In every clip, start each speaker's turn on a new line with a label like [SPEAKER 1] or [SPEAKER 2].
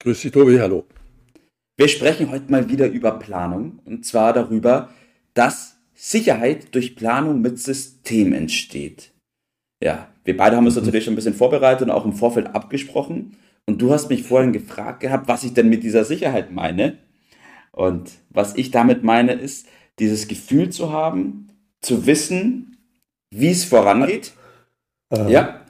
[SPEAKER 1] Grüß dich, Tobi, hallo.
[SPEAKER 2] Wir sprechen heute mal wieder über Planung und zwar darüber, dass Sicherheit durch Planung mit System entsteht. Ja, wir beide haben uns mhm. natürlich schon ein bisschen vorbereitet und auch im Vorfeld abgesprochen. Und du hast mich vorhin gefragt gehabt, was ich denn mit dieser Sicherheit meine. Und was ich damit meine, ist, dieses Gefühl zu haben, zu wissen, wie es vorangeht. Aha. Ja.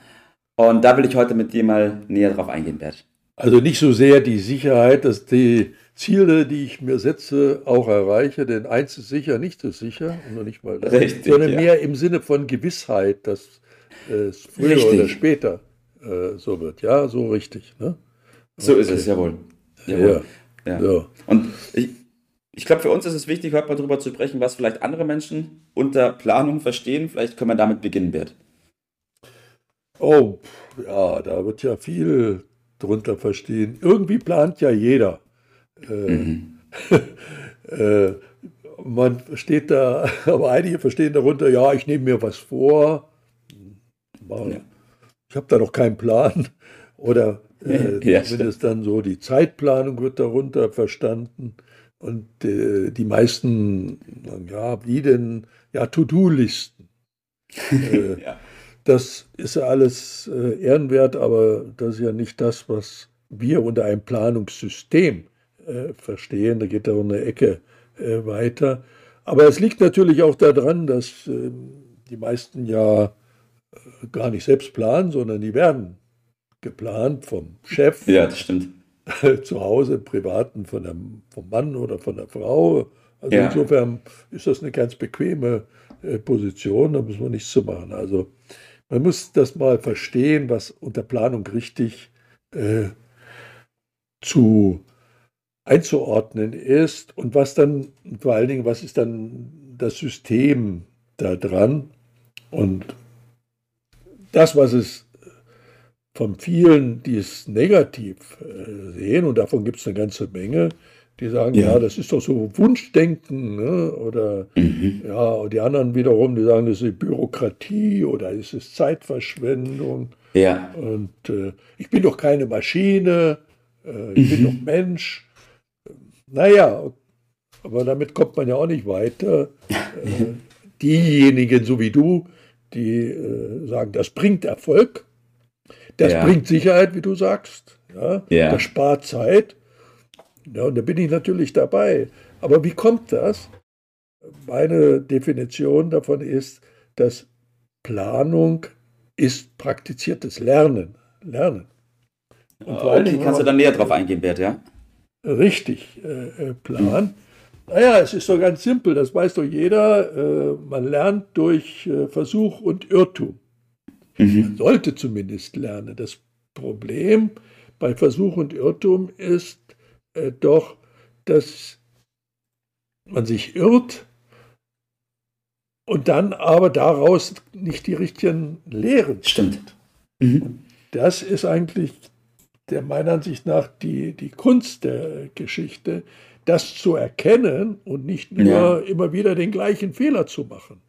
[SPEAKER 2] Und da will ich heute mit dir mal näher drauf eingehen, Bert.
[SPEAKER 1] Also nicht so sehr die Sicherheit, dass die Ziele, die ich mir setze, auch erreiche, denn eins ist sicher, nichts ist sicher, und noch nicht mal das, Richtig, sondern ja. mehr im Sinne von Gewissheit, dass es früher richtig. oder später äh, so wird. Ja, so richtig. Ne?
[SPEAKER 2] So okay. ist es, jawohl. jawohl. Ja. ja. So. Und ich, ich glaube, für uns ist es wichtig, heute mal darüber zu sprechen, was vielleicht andere Menschen unter Planung verstehen. Vielleicht können wir damit beginnen, Bert.
[SPEAKER 1] Oh, ja, da wird ja viel drunter verstehen. Irgendwie plant ja jeder. Äh, mhm. äh, man steht da, aber einige verstehen darunter, ja, ich nehme mir was vor. Ja. Ich habe da noch keinen Plan. Oder äh, ja, zumindest dann so die Zeitplanung wird darunter verstanden. Und äh, die meisten, ja, wie denn, ja, To-Do-Listen. Äh, ja. Das ist ja alles äh, ehrenwert, aber das ist ja nicht das, was wir unter einem Planungssystem äh, verstehen. Da geht da eine Ecke äh, weiter. Aber es liegt natürlich auch daran, dass ähm, die meisten ja gar nicht selbst planen, sondern die werden geplant vom Chef.
[SPEAKER 2] Ja, das stimmt.
[SPEAKER 1] Zu Hause, im Privaten von der, vom Mann oder von der Frau. Also ja. insofern ist das eine ganz bequeme Position, da muss man nichts zu machen. Also man muss das mal verstehen, was unter Planung richtig äh, zu einzuordnen ist und was dann vor allen Dingen, was ist dann das System da dran und das, was es von vielen, die es negativ äh, sehen, und davon gibt es eine ganze Menge, die sagen, ja. ja, das ist doch so Wunschdenken, ne? oder mhm. ja, und die anderen wiederum, die sagen, das ist Bürokratie oder ist es Zeitverschwendung. Ja. Und äh, ich bin doch keine Maschine, äh, ich mhm. bin doch Mensch. Naja, aber damit kommt man ja auch nicht weiter. Äh, diejenigen, so wie du, die äh, sagen, das bringt Erfolg, das ja. bringt Sicherheit, wie du sagst, ja? ja. das spart Zeit ja, und da bin ich natürlich dabei. Aber wie kommt das? Meine Definition davon ist, dass Planung ist praktiziertes Lernen. Lernen.
[SPEAKER 2] Und okay, kannst du dann näher drauf eingehen, Bert, ja?
[SPEAKER 1] Richtig, äh, äh Plan. Naja, es ist so ganz simpel, das weiß doch jeder. Äh, man lernt durch äh, Versuch und Irrtum. Mhm. Man sollte zumindest lernen. Das Problem bei Versuch und Irrtum ist, äh, doch, dass man sich irrt und dann aber daraus nicht die richtigen Lehren
[SPEAKER 2] Stimmt.
[SPEAKER 1] Mhm. Das ist eigentlich der meiner Ansicht nach die, die Kunst der Geschichte, das zu erkennen und nicht nur ja. immer wieder den gleichen Fehler zu machen.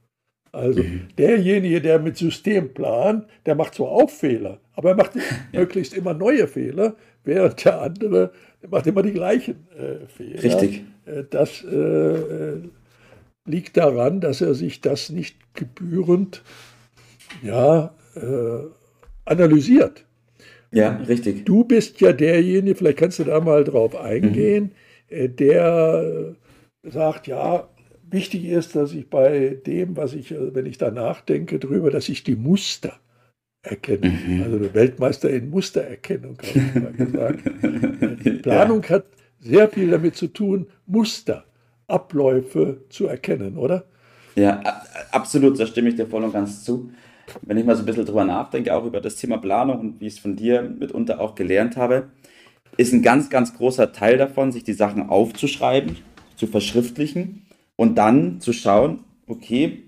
[SPEAKER 1] Also mhm. derjenige, der mit System plant, der macht zwar auch Fehler, aber er macht ja. möglichst immer neue Fehler, während der andere der macht immer die gleichen äh, Fehler.
[SPEAKER 2] Richtig.
[SPEAKER 1] Äh, das äh, äh, liegt daran, dass er sich das nicht gebührend ja, äh, analysiert.
[SPEAKER 2] Ja, richtig.
[SPEAKER 1] Du bist ja derjenige, vielleicht kannst du da mal drauf eingehen, mhm. der sagt, ja, wichtig ist, dass ich bei dem, was ich, wenn ich da nachdenke drüber, dass ich die Muster erkenne. Mhm. Also der Weltmeister in Mustererkennung, habe ich mal gesagt. Die Planung ja. hat sehr viel damit zu tun, Muster, Abläufe zu erkennen, oder?
[SPEAKER 2] Ja, absolut, da stimme ich dir voll und ganz zu. Wenn ich mal so ein bisschen drüber nachdenke, auch über das Thema Planung und wie ich es von dir mitunter auch gelernt habe, ist ein ganz, ganz großer Teil davon, sich die Sachen aufzuschreiben, zu verschriftlichen und dann zu schauen, okay,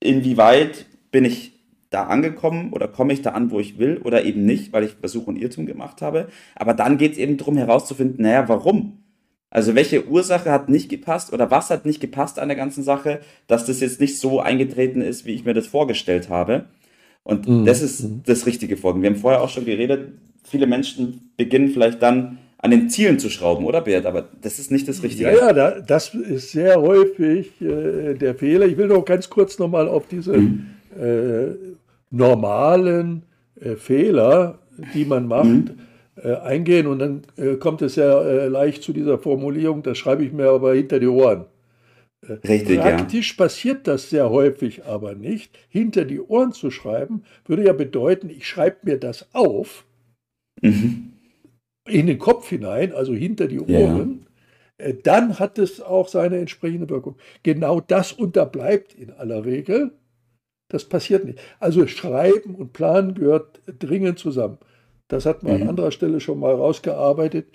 [SPEAKER 2] inwieweit bin ich da angekommen oder komme ich da an, wo ich will oder eben nicht, weil ich Versuch und Irrtum gemacht habe. Aber dann geht es eben darum herauszufinden, naja, warum? Also welche Ursache hat nicht gepasst oder was hat nicht gepasst an der ganzen Sache, dass das jetzt nicht so eingetreten ist, wie ich mir das vorgestellt habe. Und mhm. das ist mhm. das richtige Vorgehen. Wir haben vorher auch schon geredet, viele Menschen beginnen vielleicht dann an den Zielen zu schrauben, oder Bert? Aber das ist nicht das Richtige.
[SPEAKER 1] Ja, ja, das ist sehr häufig äh, der Fehler. Ich will noch ganz kurz nochmal auf diese mhm. äh, normalen äh, Fehler, die man macht, mhm. äh, eingehen. Und dann äh, kommt es ja äh, leicht zu dieser Formulierung, das schreibe ich mir aber hinter die Ohren.
[SPEAKER 2] Richtig,
[SPEAKER 1] Praktisch ja. passiert das sehr häufig aber nicht. Hinter die Ohren zu schreiben, würde ja bedeuten, ich schreibe mir das auf mhm. In den Kopf hinein, also hinter die Ohren. Ja. Dann hat es auch seine entsprechende Wirkung. Genau das unterbleibt in aller Regel. Das passiert nicht. Also Schreiben und Planen gehört dringend zusammen. Das hat man mhm. an anderer Stelle schon mal rausgearbeitet.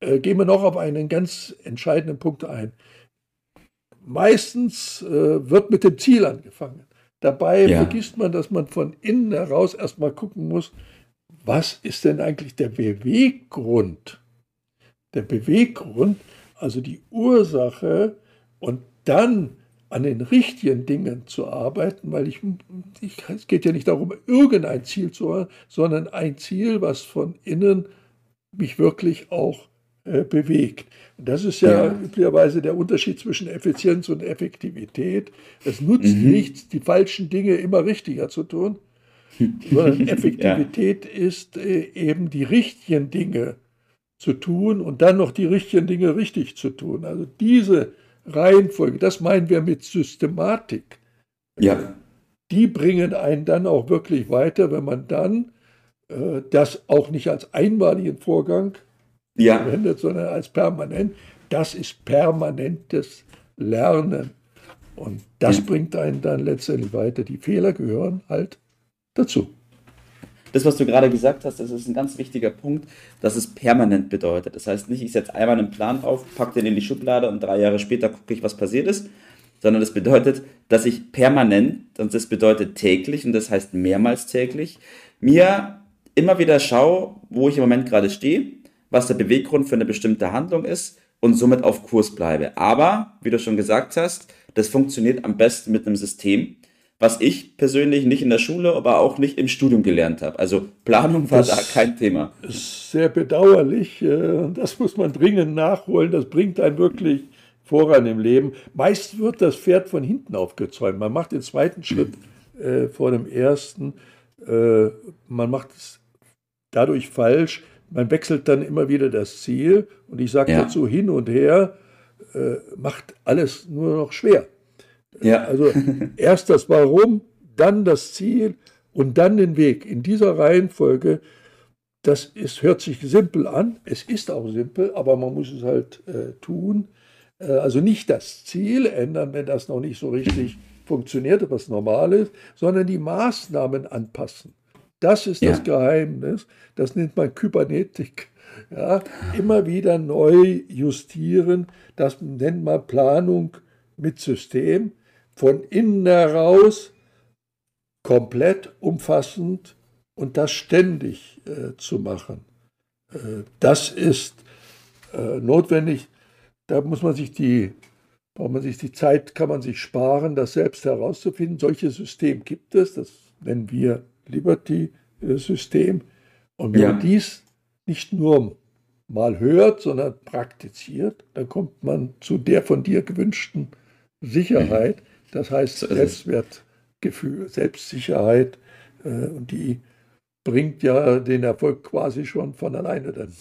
[SPEAKER 1] Äh, gehen wir noch auf einen ganz entscheidenden Punkt ein. Meistens äh, wird mit dem Ziel angefangen. Dabei ja. vergisst man, dass man von innen heraus erstmal gucken muss, was ist denn eigentlich der Beweggrund? Der Beweggrund, also die Ursache und dann an den richtigen Dingen zu arbeiten, weil ich, ich, es geht ja nicht darum, irgendein Ziel zu haben, sondern ein Ziel, was von innen mich wirklich auch äh, bewegt. Und das ist ja, ja, üblicherweise der Unterschied zwischen Effizienz und Effektivität. Es nutzt mhm. nichts, die falschen Dinge immer richtiger zu tun, sondern Effektivität ja. ist äh, eben die richtigen Dinge zu tun und dann noch die richtigen Dinge richtig zu tun. Also diese Reihenfolge, das meinen wir mit Systematik.
[SPEAKER 2] Ja.
[SPEAKER 1] Die bringen einen dann auch wirklich weiter, wenn man dann äh, das auch nicht als einmaligen Vorgang ja. verwendet, sondern als permanent. Das ist permanentes Lernen. Und das ja. bringt einen dann letztendlich weiter. Die Fehler gehören halt dazu
[SPEAKER 2] das, was du gerade gesagt hast, das ist ein ganz wichtiger Punkt, dass es permanent bedeutet. Das heißt nicht, ich setze einmal einen Plan auf, packe den in die Schublade und drei Jahre später gucke ich, was passiert ist, sondern das bedeutet, dass ich permanent, und das bedeutet täglich, und das heißt mehrmals täglich, mir immer wieder schaue, wo ich im Moment gerade stehe, was der Beweggrund für eine bestimmte Handlung ist und somit auf Kurs bleibe. Aber, wie du schon gesagt hast, das funktioniert am besten mit einem System, was ich persönlich nicht in der Schule, aber auch nicht im Studium gelernt habe. Also Planung war das da kein Thema.
[SPEAKER 1] Ist sehr bedauerlich. Äh, das muss man dringend nachholen. Das bringt einen wirklich voran im Leben. Meist wird das Pferd von hinten aufgezäumt. Man macht den zweiten Schritt äh, vor dem ersten. Äh, man macht es dadurch falsch. Man wechselt dann immer wieder das Ziel. Und ich sage ja. dazu hin und her, äh, macht alles nur noch schwer. Ja. Also erst das Warum, dann das Ziel und dann den Weg. In dieser Reihenfolge, das ist, hört sich simpel an. Es ist auch simpel, aber man muss es halt äh, tun. Äh, also nicht das Ziel ändern, wenn das noch nicht so richtig funktioniert, was normal ist, sondern die Maßnahmen anpassen. Das ist ja. das Geheimnis. Das nennt man Kybernetik. Ja, immer wieder neu justieren. Das nennt man Planung mit System von innen heraus komplett umfassend und das ständig äh, zu machen. Äh, das ist äh, notwendig. Da muss man sich die, braucht man sich die Zeit, kann man sich sparen, das selbst herauszufinden. Solche Systeme gibt es, das nennen wir Liberty-System. Und wenn ja. man dies nicht nur mal hört, sondern praktiziert, dann kommt man zu der von dir gewünschten Sicherheit. Mhm. Das heißt Selbstwertgefühl, Selbstsicherheit äh, und die bringt ja den Erfolg quasi schon von alleine dann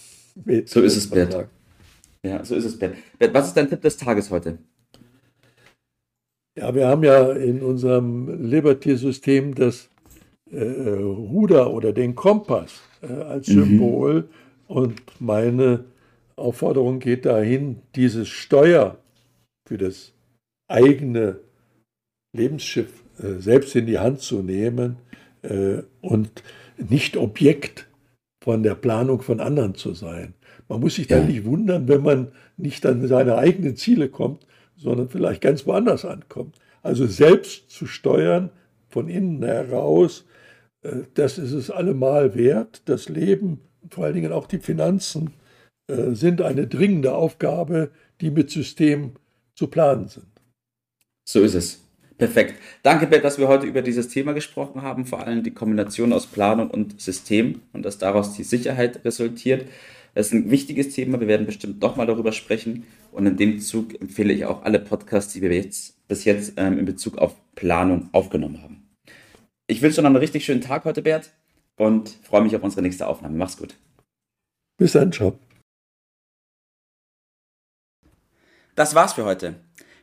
[SPEAKER 2] mit. So ist es, Bert. Ja, so ist es, Bert. Bert, was ist dein Tipp des Tages heute?
[SPEAKER 1] Ja, wir haben ja in unserem Liberty-System das äh, Ruder oder den Kompass äh, als mhm. Symbol und meine Aufforderung geht dahin, dieses Steuer für das eigene Lebensschiff äh, selbst in die Hand zu nehmen äh, und nicht Objekt von der Planung von anderen zu sein. Man muss sich ja. dann nicht wundern, wenn man nicht an seine eigenen Ziele kommt, sondern vielleicht ganz woanders ankommt. Also selbst zu steuern, von innen heraus, äh, das ist es allemal wert. Das Leben, vor allen Dingen auch die Finanzen, äh, sind eine dringende Aufgabe, die mit System zu planen sind.
[SPEAKER 2] So ist es. Perfekt. Danke, Bert, dass wir heute über dieses Thema gesprochen haben, vor allem die Kombination aus Planung und System und dass daraus die Sicherheit resultiert. Das ist ein wichtiges Thema. Wir werden bestimmt doch mal darüber sprechen. Und in dem Zug empfehle ich auch alle Podcasts, die wir jetzt, bis jetzt ähm, in Bezug auf Planung aufgenommen haben. Ich wünsche dir noch einen richtig schönen Tag heute, Bert, und freue mich auf unsere nächste Aufnahme. Mach's gut.
[SPEAKER 1] Bis dann, ciao.
[SPEAKER 2] Das war's für heute.